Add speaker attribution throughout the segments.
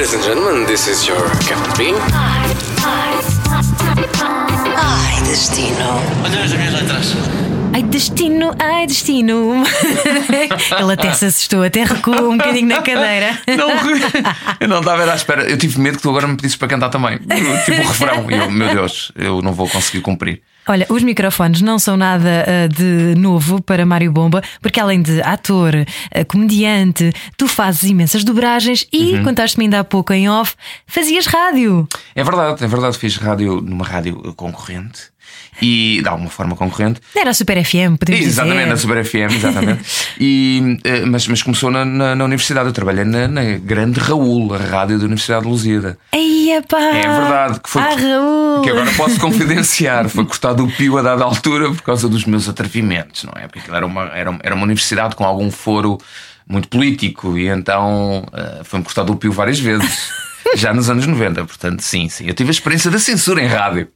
Speaker 1: Ladies and gentlemen, this is your Captain Bean.
Speaker 2: Ai, destino.
Speaker 3: Olha as minhas letras.
Speaker 4: Ai, destino, ai, destino. Ele até se assustou, até recuou um bocadinho na cadeira.
Speaker 5: Não, eu não estava à espera. Eu tive medo que tu agora me pedisses para cantar também. Tipo o refrão. E eu, meu Deus, eu não vou conseguir cumprir.
Speaker 4: Olha, os microfones não são nada uh, de novo para Mário Bomba, porque além de ator, uh, comediante, tu fazes imensas dobragens e
Speaker 5: Uhum.
Speaker 4: contaste-me ainda há pouco em off, fazias rádio.
Speaker 5: É verdade, é verdade. Fiz rádio numa rádio concorrente e de alguma forma concorrente.
Speaker 4: Era a Super FM, podemos
Speaker 5: Exatamente,
Speaker 4: dizer.
Speaker 5: Super FM, exatamente. e, eh, mas, mas começou na, na, na universidade. Eu trabalhei na, na grande Raul, a rádio da Universidade de Lusíada.
Speaker 4: Ei, pá!
Speaker 5: É verdade, que foi.
Speaker 4: Ah, Raul!
Speaker 5: Que agora posso confidenciar. Foi cortado o pio a dada altura por causa dos meus atrevimentos, não é? Porque era uma, era, era uma universidade com algum foro muito político e então eh, foi-me cortado o pio várias vezes. Já nos anos 90, portanto, sim, sim. Eu tive a experiência da censura em rádio.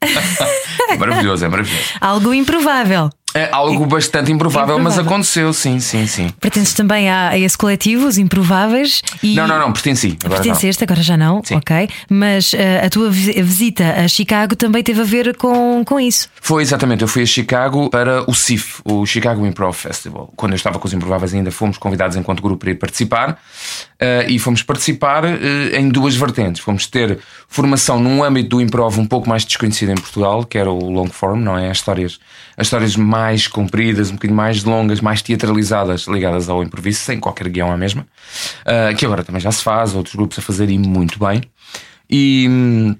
Speaker 5: é maravilhoso, é maravilhoso.
Speaker 4: Algo improvável.
Speaker 5: É algo bastante improvável, mas
Speaker 4: Improvável.
Speaker 5: aconteceu, sim, sim, sim.
Speaker 4: Pertences também a, a esse coletivo, os improváveis. E
Speaker 5: Não, não, não, pertenci. Agora não.
Speaker 4: Pertenceste, agora já não,
Speaker 5: Sim.
Speaker 4: ok. Mas eh, a tua vi- visita a Chicago também teve a ver com, com isso.
Speaker 5: Foi exatamente, eu fui a Chicago para o CIF, o Chicago Improv Festival. Quando eu estava com os improváveis ainda fomos convidados enquanto grupo para ir participar eh, e fomos participar eh, em duas vertentes. Fomos ter formação num âmbito do improv um pouco mais desconhecido em Portugal, que era o long form, não é? As histórias, as histórias mais compridas, um bocadinho mais longas, mais teatralizadas, ligadas ao improviso, sem qualquer guião à mesma, eh, que agora também já se faz, outros grupos a fazer e muito bem. E.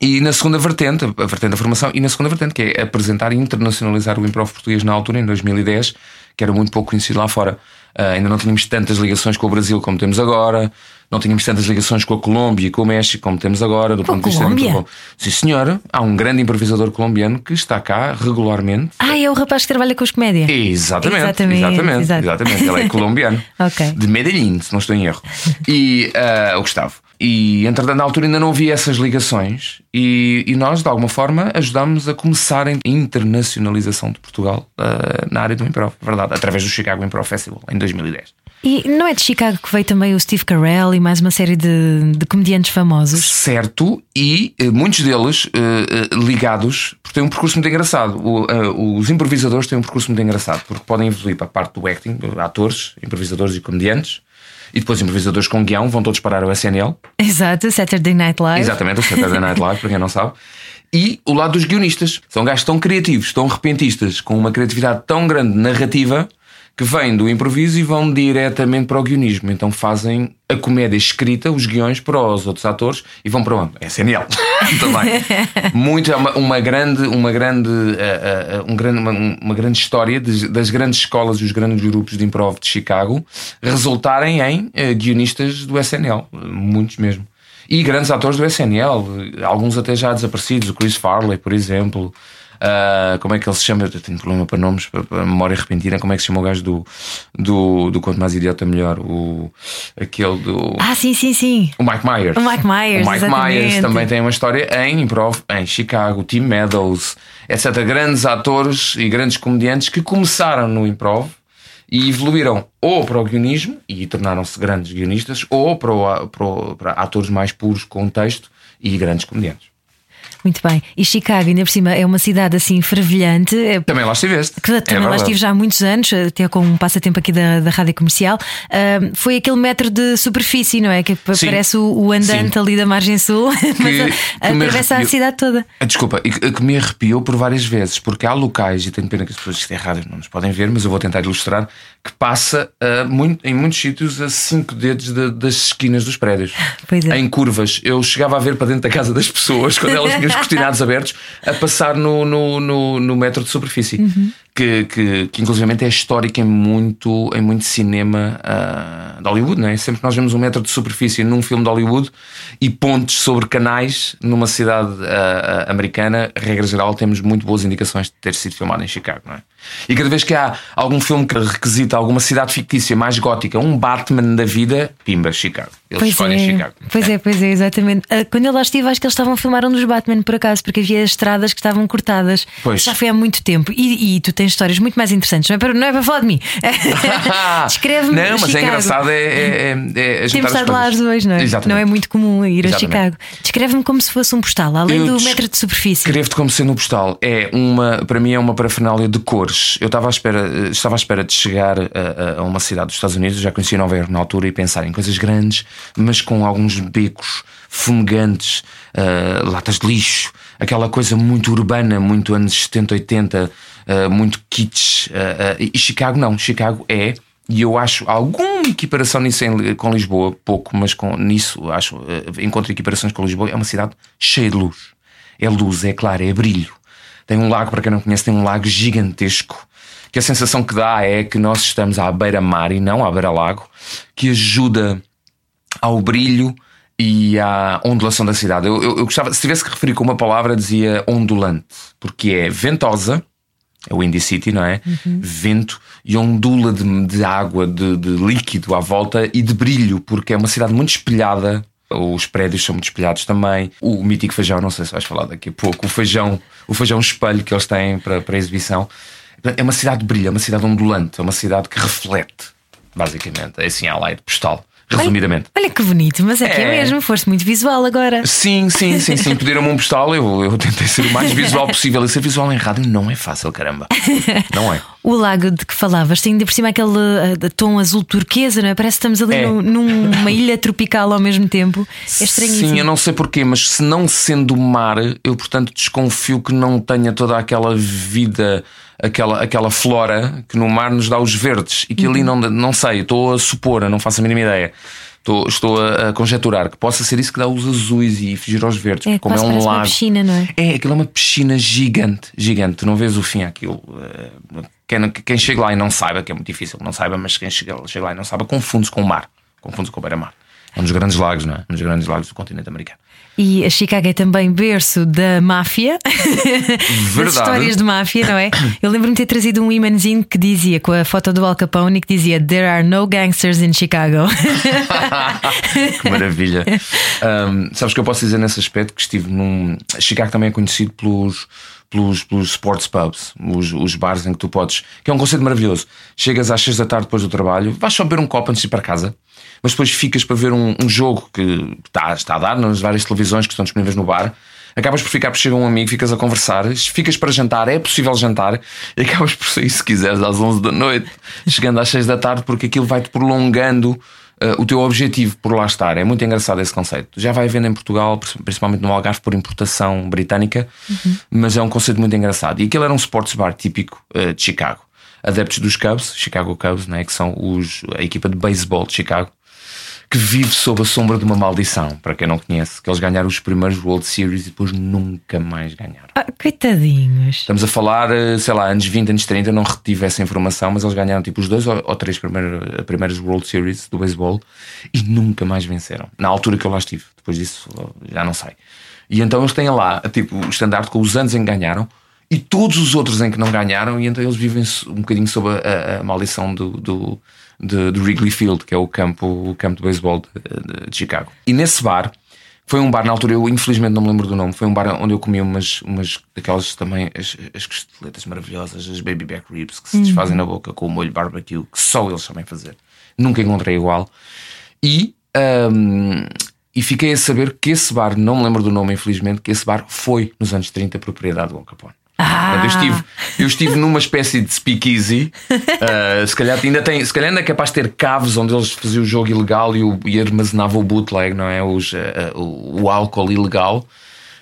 Speaker 5: e na segunda vertente, a vertente da formação, e na segunda vertente, que é apresentar e internacionalizar o improv português na altura, em 2010, que era muito pouco conhecido lá fora. Ah, ainda não tínhamos tantas ligações com o Brasil como temos agora, não tínhamos tantas ligações com a Colômbia e com o México como temos agora. Do
Speaker 4: Com
Speaker 5: ponto de vista
Speaker 4: Colômbia?
Speaker 5: improv. Sim, senhora, há um grande improvisador colombiano que está cá regularmente.
Speaker 4: Ah, é o rapaz que trabalha com os comédia.
Speaker 5: Exatamente,
Speaker 4: Exatamente,
Speaker 5: exatamente,
Speaker 4: exato.
Speaker 5: exatamente. Ele é colombiano,
Speaker 4: Ok.
Speaker 5: de Medellín, se não estou em erro. E ah, o Gustavo. E entretanto, na altura ainda não havia essas ligações, e, e nós, de alguma forma, ajudámos a começar a internacionalização de Portugal ah, na área do improv, verdade, através do Chicago Improv Festival, em 2010.
Speaker 4: E não é de Chicago que veio também o Steve Carell e mais uma série de, de comediantes famosos?
Speaker 5: Certo, e eh, muitos deles eh, ligados, porque têm um percurso muito engraçado. O, eh, os improvisadores têm um percurso muito engraçado, porque podem evoluir para a parte do acting, atores, improvisadores e comediantes, e depois improvisadores com guião, vão todos parar ao SNL,
Speaker 4: Exato, Saturday Night Live.
Speaker 5: exatamente, o Saturday Night Live, para quem não sabe. E o lado dos guionistas. São gajos tão criativos, tão repentistas, com uma criatividade tão grande narrativa, que vêm do improviso e vão diretamente para o guionismo. Então fazem a comédia escrita, os guiões para os outros atores e vão para onde? SNL. Também. Muito, é uma, uma grande, uma grande, eh, eh, um grande, uma, uma grande história de- das grandes escolas e os grandes grupos de improv de Chicago resultarem em eh, guionistas do SNL. Muitos mesmo. E grandes atores do SNL, alguns até já desaparecidos, o Chris Farley, por exemplo. Ah, como é que ele se chama? Eu tenho problema para nomes, para, para memória repentina. Como é que se chama o gajo do, do, do Quanto Mais Idiota Melhor? O, aquele do.
Speaker 4: Ah, sim, sim, sim.
Speaker 5: O Mike Myers.
Speaker 4: O Mike Myers,
Speaker 5: O Mike
Speaker 4: exatamente.
Speaker 5: Myers também tem uma história em improv, em Chicago, Tim Meadows, etc. Grandes atores e grandes comediantes que começaram no improv e evoluíram ou para o guionismo e tornaram-se grandes guionistas, ou para, o- para, o- para atores mais puros com texto e grandes comediantes.
Speaker 4: Muito bem. E Chicago, ainda por cima, é uma cidade assim fervilhante. é-
Speaker 5: Também lá estiveste.
Speaker 4: Que
Speaker 5: É
Speaker 4: também lá
Speaker 5: verdade.
Speaker 4: estive já há muitos anos, até com um passatempo aqui da, da rádio comercial. Ah, foi aquele metro de superfície, não é? Que
Speaker 5: Sim.
Speaker 4: parece o, o andante
Speaker 5: Sim.
Speaker 4: ali da margem sul, mas a-
Speaker 5: que
Speaker 4: atravessa a cidade toda.
Speaker 5: Ah, Desculpa, e que que me arrepiou por várias vezes, porque há locais, e tenho pena que as pessoas isto é rádio não nos podem ver, mas eu vou tentar ilustrar, que passa ah, muito- em muitos sítios a cinco dedos de- das esquinas dos prédios.
Speaker 4: Pois é.
Speaker 5: Em curvas. Eu chegava a ver para dentro da casa das pessoas, quando elas tinham cortinados abertos, a passar no, no, no, no metro de superfície.
Speaker 4: Uhum.
Speaker 5: Que, que, que inclusive é histórico em muito, em muito cinema ah, de Hollywood, não é? Sempre que nós vemos um metro de superfície num filme de Hollywood e pontes sobre canais numa cidade ah, americana, regra geral, temos muito boas indicações de ter sido filmado em Chicago, não é? E cada vez que há algum filme que requisita alguma cidade fictícia mais gótica, um Batman da vida, pimba, Chicago. Eles
Speaker 4: Pois
Speaker 5: escolhem
Speaker 4: é,
Speaker 5: Chicago.
Speaker 4: pois é, pois é, exatamente. Quando eu lá estive, acho que eles estavam a filmar um dos Batman por acaso, porque havia estradas que estavam cortadas.
Speaker 5: Pois.
Speaker 4: Já foi há muito tempo. E, e tu tens tem histórias muito mais interessantes. Não é para, não é para falar de mim. Descreve-me.
Speaker 5: Não, mas é
Speaker 4: Chicago.
Speaker 5: engraçado é, é, é, é
Speaker 4: Temos
Speaker 5: as
Speaker 4: estado lá os dois, não é?
Speaker 5: Exatamente.
Speaker 4: Não é muito comum ir a
Speaker 5: Exatamente.
Speaker 4: Chicago. Descreve-me como se fosse um postal, além
Speaker 5: Eu
Speaker 4: do metro de superfície.
Speaker 5: Escrevo-te como sendo um postal. É uma, para mim é uma parafernália de cores. Eu estava à espera, eh, estava à espera de chegar a, a- a uma cidade dos Estados Unidos, já conhecia Nova Iorque na altura, e pensar em coisas grandes, mas com alguns becos fumegantes, eh, latas de lixo, aquela coisa muito urbana, muito anos 70, 80, eh, muito kitsch. eh, eh, e Chicago não. Chicago é. E eu acho alguma equiparação nisso em- com Lisboa, pouco, mas com, nisso acho, eh, encontro equiparações com Lisboa. É uma cidade cheia de luz. É luz, é claro, é brilho. Tem um lago, para quem não conhece, tem um lago gigantesco. Que a sensação que dá é que nós estamos à beira-mar e não à beira-lago, que ajuda ao brilho e à ondulação da cidade. Eu, eu, eu gostava, se tivesse que referir com uma palavra, dizia ondulante, porque é ventosa, é o Windy City, não é? Vento e ondula de, de água, de, de líquido à volta e de brilho, porque é uma cidade muito espelhada. Os prédios são muito espelhados também. O mítico feijão, não sei se vais falar daqui a pouco. O feijão, o feijão espelho que eles têm para, para a exibição. É uma cidade de brilho, é uma cidade ondulante, é uma cidade que reflete, basicamente. É assim a lei de postal, resumidamente.
Speaker 4: Olha que bonito, mas é, que é
Speaker 5: É.
Speaker 4: mesmo, foste muito visual agora.
Speaker 5: Sim, sim, sim, sim. Pediram-me um postal, eu, eu tentei ser o mais visual possível. E ser visual em rádio não é fácil, caramba. Não é.
Speaker 4: O lago de que falavas tem ainda por cima aquele eh, tom azul turquesa, não é? Parece que estamos ali
Speaker 5: É.
Speaker 4: num- numa ilha tropical ao mesmo tempo. É estranhíssimo.
Speaker 5: Sim, eu não sei porquê, mas se não sendo mar, eu portanto desconfio que não tenha toda aquela vida, aquela, aquela flora que no mar nos dá os verdes e que ali
Speaker 4: Uhum.
Speaker 5: não, não sei, estou a supor, não faço a mínima ideia. Estou, estou a, a conjecturar que possa ser isso que dá os azuis e fugir aos verdes,
Speaker 4: É,
Speaker 5: como é um lago.
Speaker 4: piscina, não é?
Speaker 5: É, aquilo é uma piscina gigante, gigante. Tu não vês o fim àquilo. Eh, Quem, quem chega lá e não saiba, que é muito difícil que não saiba, mas quem chega, chega lá e não saiba, confunde-se com o mar. Confunde-se com o beira-mar. É um dos grandes lagos, não é? Um dos grandes lagos do continente americano.
Speaker 4: E a Chicago é também berço da máfia, das
Speaker 5: Verdade.
Speaker 4: histórias de máfia, não é? Eu lembro-me de ter trazido um imãzinho que dizia, com a foto do Al Capone, que dizia There are no gangsters in Chicago.
Speaker 5: que maravilha. Um, sabes que eu posso dizer nesse aspecto que estive num. Chicago também é conhecido pelos. Pelos, pelos sports pubs, os, os bares em que tu podes. que é um conceito maravilhoso. Chegas às 6 da tarde depois do trabalho, vais só beber um copo antes de ir para casa, mas depois ficas para ver um, um jogo que está, está a dar nas várias televisões que estão disponíveis no bar. Acabas por ficar por chegar um amigo, ficas a conversar, ficas para jantar, é possível jantar, e acabas por sair se quiseres às 11 da noite, chegando às 6 da tarde, porque aquilo vai-te prolongando uh, o teu objetivo por lá estar. É muito engraçado esse conceito. Já vai havendo em Portugal, principalmente no Algarve, por importação britânica, mas é um conceito muito engraçado. E aquilo era um sports bar típico uh, de Chicago. Adeptos dos Cubs, Chicago Cubs, né, que são os, a equipa de beisebol de Chicago, que vive sob a sombra de uma maldição, para quem não conhece, que eles ganharam os primeiros World Series e depois nunca mais ganharam.
Speaker 4: Ah, coitadinhos.
Speaker 5: Estamos a falar, eh, sei lá, anos 20, anos 30, não retive essa informação, mas eles ganharam tipo os dois ou, três primeiros, primeiros World Series do beisebol e nunca mais venceram. Na altura que eu lá estive, depois disso já não sei. E então eles têm lá tipo, o estandarte com os anos em que ganharam e todos os outros em que não ganharam, e então eles vivem um bocadinho sob a, a- a maldição do, do, de- do Wrigley Field, que é o campo, o campo de beisebol de, de- Chicago. E nesse bar. Foi um bar, na altura, eu infelizmente não me lembro do nome. Foi um bar onde eu comi umas, umas daquelas também, as, as costeletas maravilhosas, as baby back ribs que se desfazem na boca com o molho barbecue, que só eles sabem fazer. Nunca encontrei igual. E, ahm, e fiquei a saber que esse bar, não me lembro do nome, infelizmente, que esse bar foi nos anos 30 propriedade do Al Capone.
Speaker 4: Ah.
Speaker 5: Eu, estive, eu estive numa espécie de speakeasy. ah, se, calhar ainda tem, se calhar ainda é capaz de ter caves onde eles faziam o jogo ilegal e, o, e armazenavam o bootleg, não é? Os, ah, o, o álcool ilegal.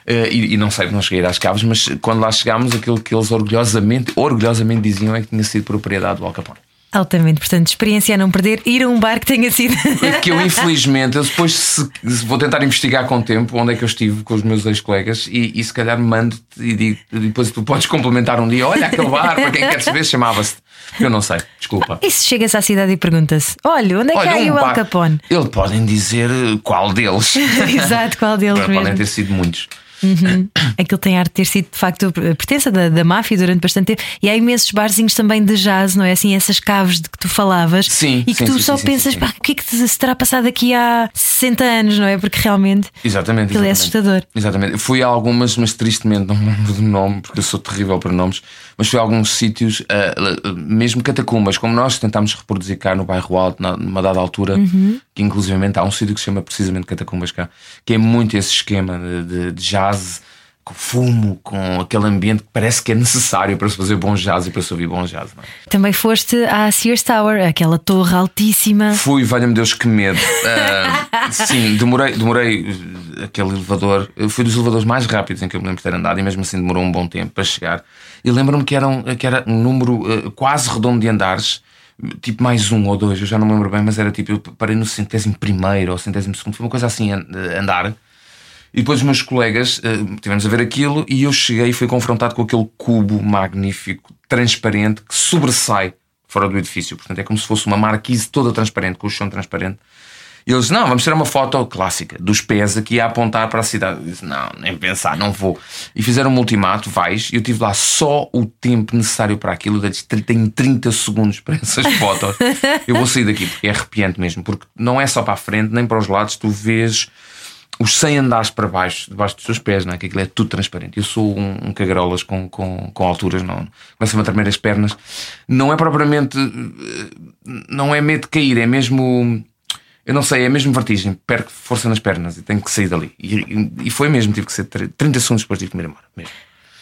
Speaker 5: Ah, e, e não sei, não cheguei às caves, mas quando lá chegámos, aquilo que eles orgulhosamente, orgulhosamente diziam é que tinha sido propriedade do Al Capone.
Speaker 4: Altamente, portanto, experiência a não perder, ir a um bar que tenha sido.
Speaker 5: Que eu, infelizmente, eu depois se- se vou tentar investigar com o tempo onde é que eu estive com os meus ex-colegas e, e se calhar mando-te e digo, depois tu podes complementar um dia: olha aquele bar, para quem quer saber, chamava-se. Eu não sei, desculpa.
Speaker 4: E se chegas à cidade e perguntas: Olha, onde é que há aí
Speaker 5: um
Speaker 4: o Al Capone?
Speaker 5: Eles podem dizer eh, qual deles.
Speaker 4: Exato, qual deles
Speaker 5: Podem
Speaker 4: mesmo?
Speaker 5: ter sido muitos.
Speaker 4: Aquilo tem arte de ter sido de facto pertença da, da máfia durante bastante tempo. E há imensos barzinhos também de jazz, não é? Assim, essas caves de que tu falavas
Speaker 5: Sim,
Speaker 4: e que
Speaker 5: sim,
Speaker 4: tu
Speaker 5: sim,
Speaker 4: só pensas, pá, o que é que se terá passado aqui há 60 anos, não é? Porque realmente
Speaker 5: Exatamente.
Speaker 4: aquilo é
Speaker 5: exatamente.
Speaker 4: assustador.
Speaker 5: Exatamente. Fui a algumas, mas tristemente não me lembro do nome, porque eu sou terrível para nomes. Mas fui a alguns sítios, ah, mesmo catacumbas, como nós tentámos reproduzir cá no bairro Alto, numa dada altura, que inclusivamente há um sítio que se chama precisamente Catacumbas cá, que é muito esse esquema de- de jazz, com fumo, com aquele ambiente que parece que é necessário para se fazer bom jazz e para se ouvir bom jazz. É?
Speaker 4: Também foste à Sears Tower, aquela torre altíssima.
Speaker 5: Fui, valha-me Deus, que medo. Ah, sim, demorei, demorei eh, aquele elevador. Fui dos elevadores mais rápidos em que eu me lembro de ter andado e mesmo assim demorou um bom tempo para chegar. E lembro-me que, era um- que era um número eh, quase redondo de andares, tipo mais um ou dois, eu já não me lembro bem, mas era tipo, eu parei no centésimo primeiro ou centésimo segundo, foi uma coisa assim, an- andar. E depois os meus colegas eh, tivemos a ver aquilo e eu cheguei e fui confrontado com aquele cubo magnífico, transparente, que sobressai fora do edifício. Portanto, é como se fosse uma marquise toda transparente, com o chão transparente. E eles, não, vamos tirar uma foto clássica dos pés aqui a apontar para a cidade. Eu disse, não, nem pensar, não vou. E fizeram um ultimato, vais. E eu tive lá só o tempo necessário para aquilo. Eu tenho 30 segundos para essas fotos. eu vou sair daqui, porque é arrepiante mesmo. Porque não é só para a frente, nem para os lados. Tu vês os 100 andares para baixo, debaixo dos seus pés, não é? Que aquilo é tudo transparente. Eu sou um, um cagarolas com, com, com alturas, não. Começa-me a tremer as pernas. Não é propriamente. eh, Não é medo de cair, é mesmo. Eu não sei, é mesmo vertigem. Perco força nas pernas e tenho que sair dali. E, e- foi mesmo, tive que ser 30 segundos depois me ir embora. Mesmo.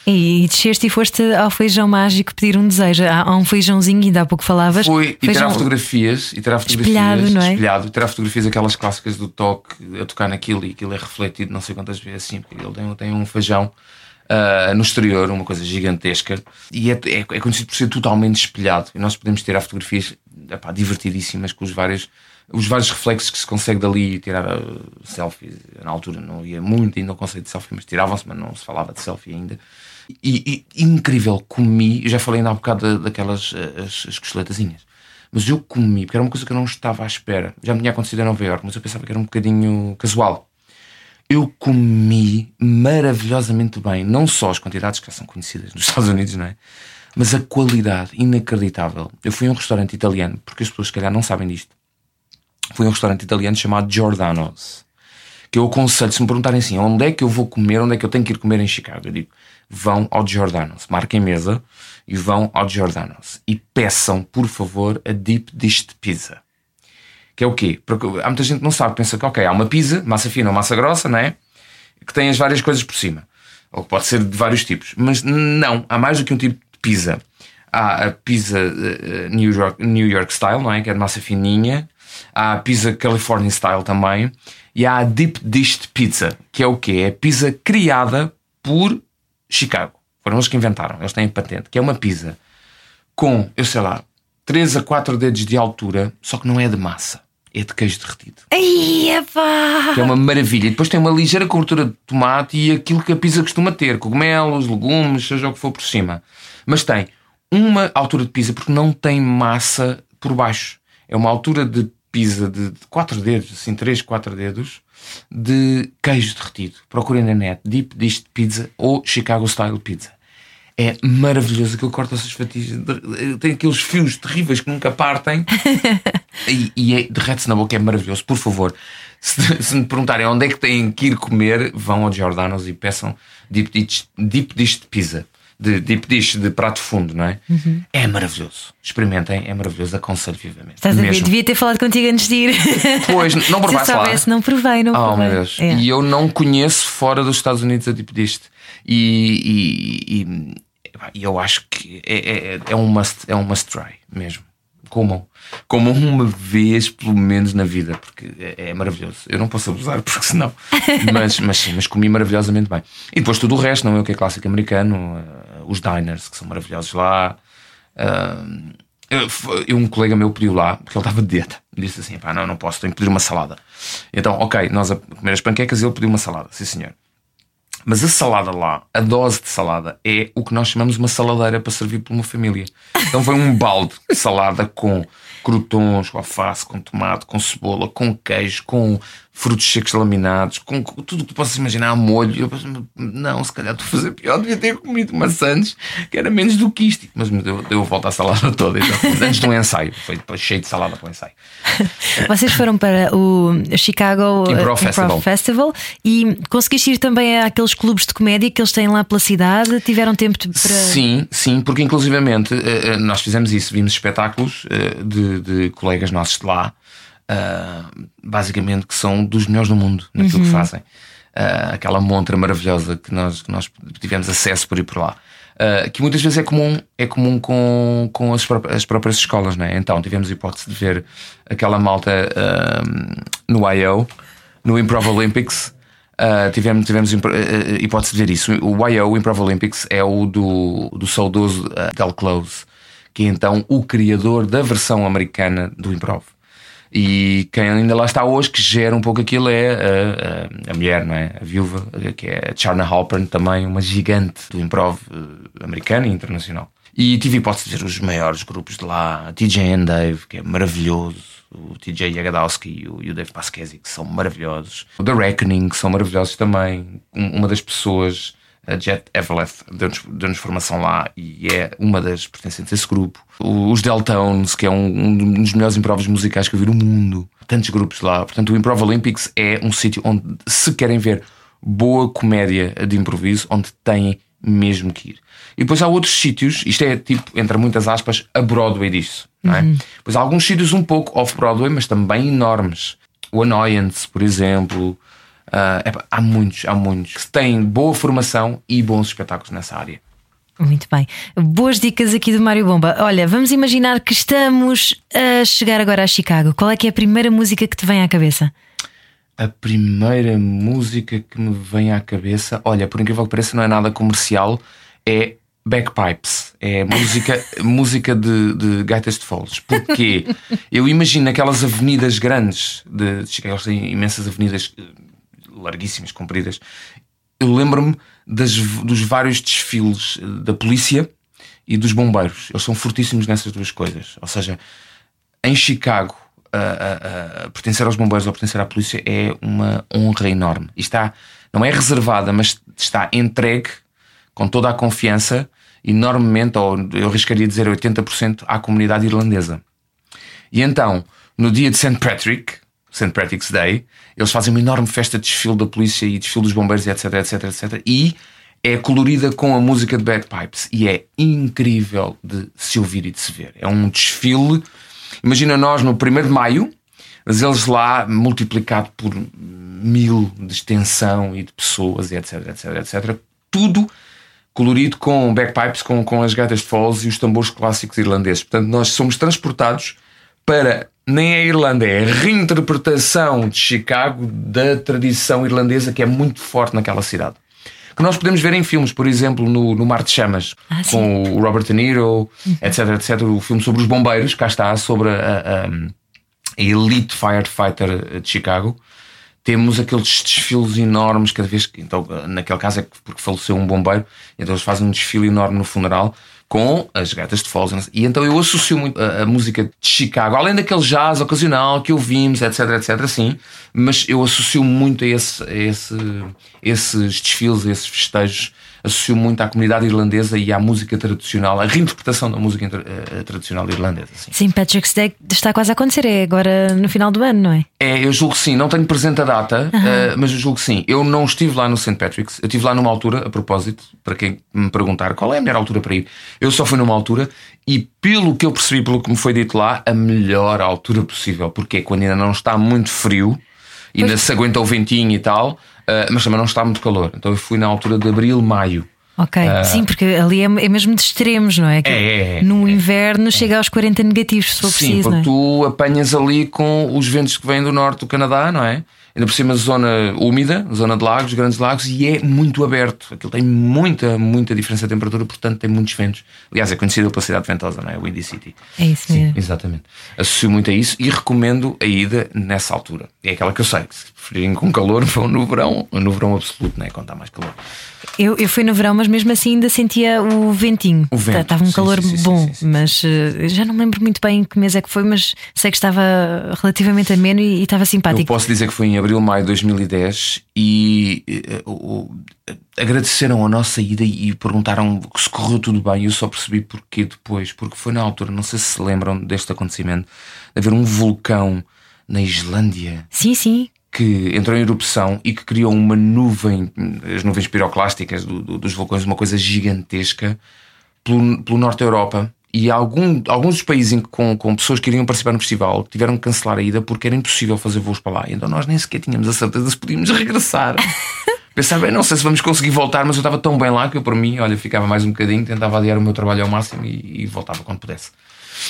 Speaker 4: E, e desceste e foste ao feijão mágico pedir um desejo. Há, há um feijãozinho, ainda há pouco falavas.
Speaker 5: Foi e
Speaker 4: feijão...
Speaker 5: tirar fotografias e tirar fotografias
Speaker 4: Espelhado, não é?
Speaker 5: espelhado, e tirar fotografias aquelas clássicas do toque a tocar naquilo e aquilo é refletido não sei quantas vezes assim, porque ele tem, tem um feijão ah, no exterior, uma coisa gigantesca, e é, é, é conhecido por ser totalmente espelhado. E nós podemos tirar fotografias epá, divertidíssimas com os vários, os vários reflexos que se consegue dali tirar ah, selfies. Na altura não ia muito ainda o conceito de selfie, mas tiravam-se, mas não se falava de selfie ainda. E, e incrível, comi, já falei ainda há bocado da- daquelas ah, as, as costeletazinhas. Mas eu comi, porque era uma coisa que eu não estava à espera. Já me tinha acontecido em Nova Iorque, mas eu pensava que era um bocadinho casual. Eu comi maravilhosamente bem, não só as quantidades que já são conhecidas nos Estados Unidos, não é? Mas a qualidade inacreditável. Eu fui a um restaurante italiano, porque as pessoas se calhar não sabem disto. Fui a um restaurante italiano chamado Giordano's. Que eu aconselho, se me perguntarem assim, onde é que eu vou comer, onde é que eu tenho que ir comer em Chicago? Eu digo, vão ao Giordano's, marquem mesa e vão ao Giordano's. E peçam, por favor, a Deep Dish de Pizza. Que é o quê? Porque há muita gente que não sabe, pensa que, ok, há uma pizza, massa fina ou massa grossa, não é? Que tem as várias coisas por cima. Ou pode ser de vários tipos. Mas não, há mais do que um tipo de pizza. Há a pizza eh, New, York, New York style, não é? Que é de massa fininha. Há a pizza California style também. E há a Deep Dish Pizza, que é o quê? É pizza criada por Chicago. Foram eles que inventaram, eles têm patente, que é uma pizza com, eu sei lá, 3 a 4 dedos de altura, só que não é de massa, é de queijo derretido.
Speaker 4: Ai, epá!
Speaker 5: Que é uma maravilha. E depois tem uma ligeira cobertura de tomate e aquilo que a pizza costuma ter: cogumelos, legumes, seja o que for por cima. Mas tem uma altura de pizza porque não tem massa por baixo. É uma altura de pizza de 4 dedos, assim, 3, 4 dedos, de queijo derretido. Procurem na net Deep Dish Pizza ou Chicago Style Pizza. É maravilhoso aquilo corta essas fatias. Tem aqueles fios terríveis que nunca partem e, e é- derrete-se na boca, é maravilhoso. Por favor, se, se me perguntarem onde é que têm que ir comer, vão ao Giordano's e peçam deep dish, deep dish pizza. De deep dish de prato fundo, não é? É maravilhoso. Experimentem, é maravilhoso. Aconselho vivamente.
Speaker 4: Estás a ver?
Speaker 5: Mesmo.
Speaker 4: Devia ter falado contigo antes de ir.
Speaker 5: Pois, não
Speaker 4: Se
Speaker 5: provaste lá.
Speaker 4: soubesse, não provei, não
Speaker 5: Oh
Speaker 4: provei.
Speaker 5: meu Deus.
Speaker 4: É.
Speaker 5: E eu não conheço fora dos Estados Unidos a tipo disto. E, e, e- e eu acho que é, é, é um must, é um must try mesmo. Comam. Comam uma vez, pelo menos, na vida, porque é, é maravilhoso. Eu não posso abusar, porque senão. Mas, mas sim, mas comi maravilhosamente bem. E depois tudo o resto, não é o que é clássico americano, eh, os diners, que são maravilhosos lá. Ah, eu, um colega meu pediu lá, porque ele estava de dieta, disse assim: pá, não, não posso, tenho que pedir uma salada. Então, ok, nós a comer as panquecas, ele pediu uma salada, sim senhor. Mas a salada lá, a dose de salada, é o que nós chamamos uma saladeira para servir por uma família. Então foi um balde de salada com crotons, com alface, com tomate, com cebola, com queijo, com frutos secos laminados, com tudo o que tu possas imaginar, molho. Eu não, se calhar estou a fazer pior, devia ter comido maçãs que era menos do que isto. Mas me deu, deu a volta à salada toda, então, antes do ensaio. Foi depois cheio de salada para o ensaio.
Speaker 4: Vocês foram para o Chicago
Speaker 5: Improv
Speaker 4: Improv
Speaker 5: Festival.
Speaker 4: Festival e conseguiste ir também àqueles clubes de comédia que eles têm lá pela cidade? Tiveram tempo de- para.
Speaker 5: Sim, sim, porque inclusivamente eh, eh, nós fizemos isso, vimos espetáculos eh, de, de colegas nossos de lá, ah, basicamente que são dos melhores do mundo naquilo que fazem. Ah, aquela montra maravilhosa que nós, que nós tivemos acesso por ir por lá. Ah, que muitas vezes é comum, é comum com, com as, pró- as próprias escolas, né? Então tivemos a hipótese de ver aquela malta no I.O., no Improv Olympics. Uh, tivemos, tivemos uh, uh, hipótese de ver isso. O YO, o Improv Olympics, é o do, do saudoso uh, Del Close, que é então o criador da versão americana do Improv. E quem ainda lá está hoje, que gera um pouco aquilo, é a, a, a mulher, não é? A viúva, que é a Charna Halpern, também uma gigante do Improv uh, americano e internacional. E tive hipótese de ver os maiores grupos de lá, TJ and Dave, que é maravilhoso o TJ Yagadowski e o, e o Dave Pasquesi, que são maravilhosos. O The Reckoning, que são maravilhosos também. Um- Uma das pessoas, a Jet Eveleth, deu-nos deu formação lá e é uma das pertencentes a esse grupo. Os Deltones, que é um, um dos melhores improvos musicais que eu vi no mundo. Tantos grupos lá. Portanto, o Improv Olympics é um sítio onde, se querem ver boa comédia de improviso, onde têm mesmo que ir. E depois há outros sítios, isto é tipo, entre muitas aspas, a Broadway disso. Não é? Depois há alguns sítios um pouco off-Broadway, mas também enormes. O Annoyance, por exemplo. Ah, epá, há muitos, há muitos que têm boa formação e bons espetáculos nessa área.
Speaker 4: Muito bem. Boas dicas aqui do Mário Bomba. Olha, vamos imaginar que estamos a chegar agora a Chicago. Qual é que é a primeira música que te vem à cabeça?
Speaker 5: A primeira música que me vem à cabeça, olha, por incrível que pareça, não é nada comercial, é Backpipes. É música, música de, de gaitas de foles. Porque eu imagino aquelas avenidas grandes de, Chicago, eles têm imensas avenidas larguíssimas, compridas. Eu lembro-me dos vários desfiles eh, da polícia e dos bombeiros. Eles são fortíssimos nessas duas coisas. Ou seja, em Chicago, a, a- a pertencer aos bombeiros ou pertencer à polícia é uma honra enorme. E está, não é reservada, mas está entregue com toda a confiança, enormemente, ou eu arriscaria dizer 80% à comunidade irlandesa. E então, no dia de St. Patrick, St. Patrick's Day, eles fazem uma enorme festa de desfile da polícia e desfile dos bombeiros, etc, etc, etc. E é colorida com a música de bagpipes. E é incrível de se ouvir e de se ver. É um desfile. Imagina nós no 1 de maio, mas eles lá multiplicado por mil de extensão e de pessoas, e etc, etc, etc. Tudo colorido com bagpipes, com, com as gaitas de foles e os tambores clássicos irlandeses. Portanto, nós somos transportados para nem a Irlanda, é a reinterpretação de Chicago da tradição irlandesa que é muito forte naquela cidade. Que nós podemos ver em filmes, por exemplo, no, no Mar de Chamas,
Speaker 4: Ah, sim.
Speaker 5: com o Robert De Niro, etc, etc. O filme sobre os bombeiros, cá está, sobre a, a- a elite firefighter de Chicago. Temos aqueles desfiles enormes cada vez que. Então, naquele caso é porque faleceu um bombeiro, então eles fazem um desfile enorme no funeral com as gatas de Foles. E então eu associo muito a, a música de Chicago, além daquele jazz ocasional que ouvimos, etc, etc, sim, mas eu associo muito a, esse, a esse, esses desfiles, a esses festejos, associo muito à comunidade irlandesa e à música tradicional, à reinterpretação da música inter- eh, tradicional irlandesa. Sim.
Speaker 4: Sim, Patrick's Day está quase a acontecer, é agora no final do ano, não é?
Speaker 5: É, eu julgo que sim, não tenho presente a data, eh, mas eu julgo que sim. Eu não estive lá no St. Patrick's, eu estive lá numa altura, a propósito, para quem me perguntar qual é a melhor altura para ir. Eu só fui numa altura e, pelo que eu percebi, pelo que me foi dito lá, a melhor altura possível, porque é quando ainda não está muito frio, ainda se aguenta o ventinho e tal, eh, mas também não está muito calor. Então eu fui na altura de abril, maio.
Speaker 4: Ok, sim, porque ali é, é mesmo de extremos, não é? Que
Speaker 5: Ah. É, é,
Speaker 4: no inverno chega aos 40 negativos, se for
Speaker 5: Sim,
Speaker 4: preciso,
Speaker 5: porque
Speaker 4: não é?
Speaker 5: tu apanhas ali com os ventos que vêm do norte do Canadá, não é? Ainda por cima, zona úmida, zona de lagos, grandes lagos, e é muito aberto. Aquilo tem muita, muita diferença de temperatura, portanto tem muits ventos. Aliás, é conhecido pela cidade ventosa, não é? Windy City.
Speaker 4: É isso mesmo.
Speaker 5: Exatamente. Associo muito a isso e recomendo a ida nessa altura. É aquela que eu sei, que se preferirem com calor, vão no verão, no verão absoluto, não é? Quando está mais calor.
Speaker 4: Eu, eu fui no verão, mas mesmo assim ainda sentia o ventinho.
Speaker 5: O vento,
Speaker 4: Estava um
Speaker 5: sim,
Speaker 4: calor
Speaker 5: sim, sim,
Speaker 4: bom, mas eh, já não me lembro muito bem em que mês é que foi, mas sei que estava relativamente ameno e, e estava
Speaker 5: Eu
Speaker 4: simpático.
Speaker 5: posso dizer que foi em abril, maio de 2010 e o- agradeceram a nossa ida e perguntaram se correu tudo bem. Eu só percebi porquê depois, porque foi na altura, não sei se se lembram deste acontecimento, de haver um vulcão na Islândia
Speaker 4: Sim, sim.
Speaker 5: Que entrou em erupção e que criou uma nuvem, as nuvens piroclásticas do- do- dos vulcões, uma coisa gigantesca pelo, pelo norte da Europa. E algum, alguns dos países com, com pessoas que iriam participar no festival tiveram que cancelar a ida porque era impossível fazer voos para lá. Então nós nem sequer tínhamos a certeza se podíamos regressar. Pensar bem, não sei se vamos conseguir voltar, mas eu estava tão bem lá que eu, por mim, olha, ficava mais um bocadinho, tentava adiar o meu trabalho ao máximo e, e voltava quando pudesse.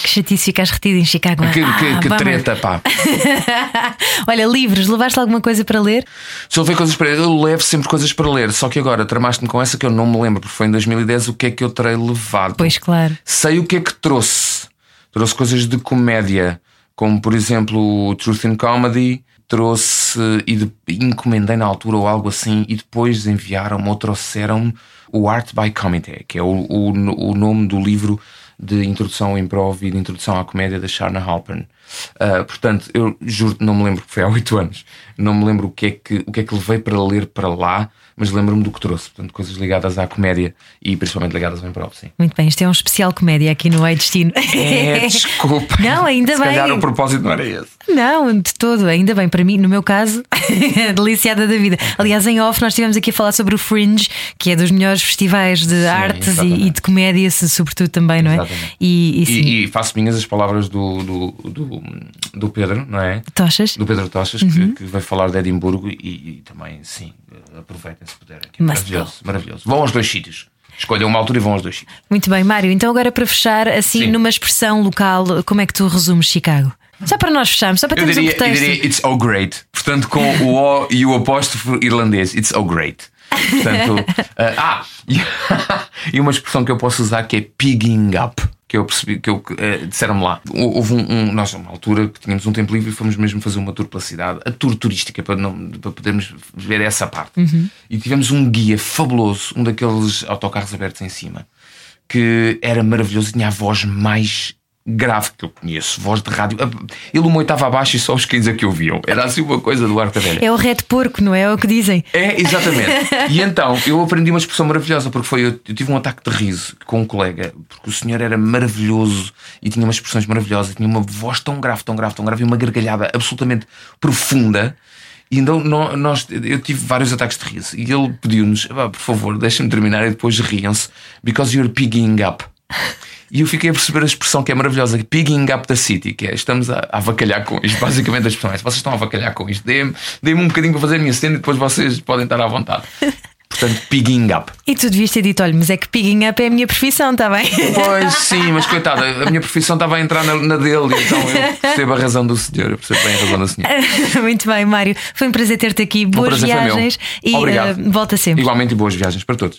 Speaker 4: Que chatice ficares retido em Chicago.
Speaker 5: Que,
Speaker 4: Ah,
Speaker 5: que treta, pá!
Speaker 4: Olha, livros, levaste alguma coisa para ler?
Speaker 5: Se eu levar coisas para ler, eu levo sempre coisas para ler. Só que agora tramaste-me com essa que eu não me lembro, porque foi em 2010 o que é que eu terei levado.
Speaker 4: Pois, claro.
Speaker 5: Sei o que é que trouxe. Trouxe coisas de comédia, como por exemplo o Truth in Comedy. Trouxe e de- encomendei na altura ou algo assim, e depois enviaram-me ou trouxeram-me o Art by Comedy, que é o, o, o nome do livro de introdução ao improv e de introdução à comédia da Sharna Halpern. Ah, portanto, eu juro que não me lembro, porque foi há oito anos, não me lembro o que, é que, o que é que levei para ler para lá, mas lembro-me do que trouxe. Portanto, coisas ligadas à comédia e principalmente ligadas ao improv, sim.
Speaker 4: Muito bem, isto é um especial comédia aqui no Ei Destino.
Speaker 5: É, desculpa.
Speaker 4: Não, ainda
Speaker 5: Se
Speaker 4: bem.
Speaker 5: calhar o propósito não era esse.
Speaker 4: Não, de todo, ainda bem, para mim, no meu caso, deliciada da vida. Aliás, em off, nós estivemos aqui a falar sobre o Fringe, que é dos melhores festivais de artes e, e de comédia, se- sobretudo também, não é?
Speaker 5: Exatamente.
Speaker 4: E, sim,
Speaker 5: E, e faço minhas as palavras do, do, do, do Pedro, não é?
Speaker 4: tochas.
Speaker 5: Do Pedro Tochas,
Speaker 4: Uhum.
Speaker 5: que, que vai falar de Edimburgo e, e também, sim, aproveitem se puderem. é maravilhoso, maravilhoso. Vão aos dois sítios. Escolham uma altura e vão aos dois sítios.
Speaker 4: Muito bem, Mário. Então, agora para fechar, assim,
Speaker 5: Sim.
Speaker 4: numa expressão local, como é que tu resumes Chicago? Só para nós fecharmos, só para
Speaker 5: Eu
Speaker 4: termos
Speaker 5: diria,
Speaker 4: um
Speaker 5: eu
Speaker 4: pretexto.
Speaker 5: diria it's oh great. Portanto, com o O e o apóstrofo irlandês, it's oh great. Portanto, ah, ah, e uma expressão que eu posso usar que é pigging up. Que eu percebi, que eu eh, disseram-me lá. Hou- Houve um, um- Nós, uma altura que tínhamos um tempo livre e fomos mesmo fazer uma tour pela cidade, a tour turística, para, não, para podermos ver essa parte. E tivemos um guia fabuloso, um daqueles autocarros abertos em cima, que era maravilhoso, tinha a voz mais grave que eu conheço, voz de rádio. Ele uma oitava abaixo e só os cães a que ouviam. Era assim uma coisa do Arta Velha.
Speaker 4: É o reto porco, não é? É o que dizem.
Speaker 5: É, exatamente. E então eu aprendi uma expressão maravilhosa, porque foi eu, tive um ataque de riso com um colega, porque o senhor era maravilhoso e tinha umas expressões maravilhosas, tinha uma voz tão grave, tão grave, tão grave e uma gargalhada absolutamente profunda. E então nó- nós, eu tive vários ataques de riso e ele pediu-nos, "Ah, por favor, deixem-me terminar e depois riam-se, because you're pigging up. E eu fiquei a perceber a expressão que é maravilhosa, pigging up the city, que é estamos a, a avacalhar com isto. Basicamente, a expressão é: vocês estão a avacalhar com isto, deem-me deem um bocadinho para fazer a minha cena e depois vocês podem estar à vontade. Portanto, pigging up.
Speaker 4: E tu devias ter dito: olha, mas é que pigging up é a minha profissão, está bem?
Speaker 5: Pois sim, mas coitada, a minha profissão estava a entrar na, na dele, então eu percebo a razão do senhor, eu percebo bem a razão do senhor.
Speaker 4: Muito bem, Mário. Foi um prazer ter-te aqui.
Speaker 5: Um
Speaker 4: Boas
Speaker 5: meu.
Speaker 4: viagens e eh, volta sempre.
Speaker 5: Igualmente, boas viagens para todos.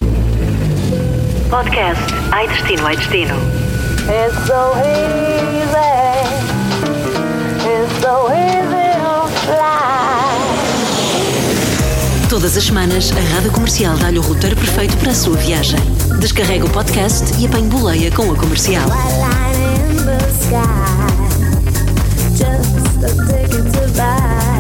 Speaker 2: Podcast Ai Destino, Ai Destino.
Speaker 3: It's so easy. It's so easy to fly.
Speaker 2: Todas as semanas, a Rádio Comercial dá-lhe o roteiro perfeito para a sua viagem. Descarrega o podcast e apanhe boleia com a comercial.
Speaker 3: Just a ticket to buy.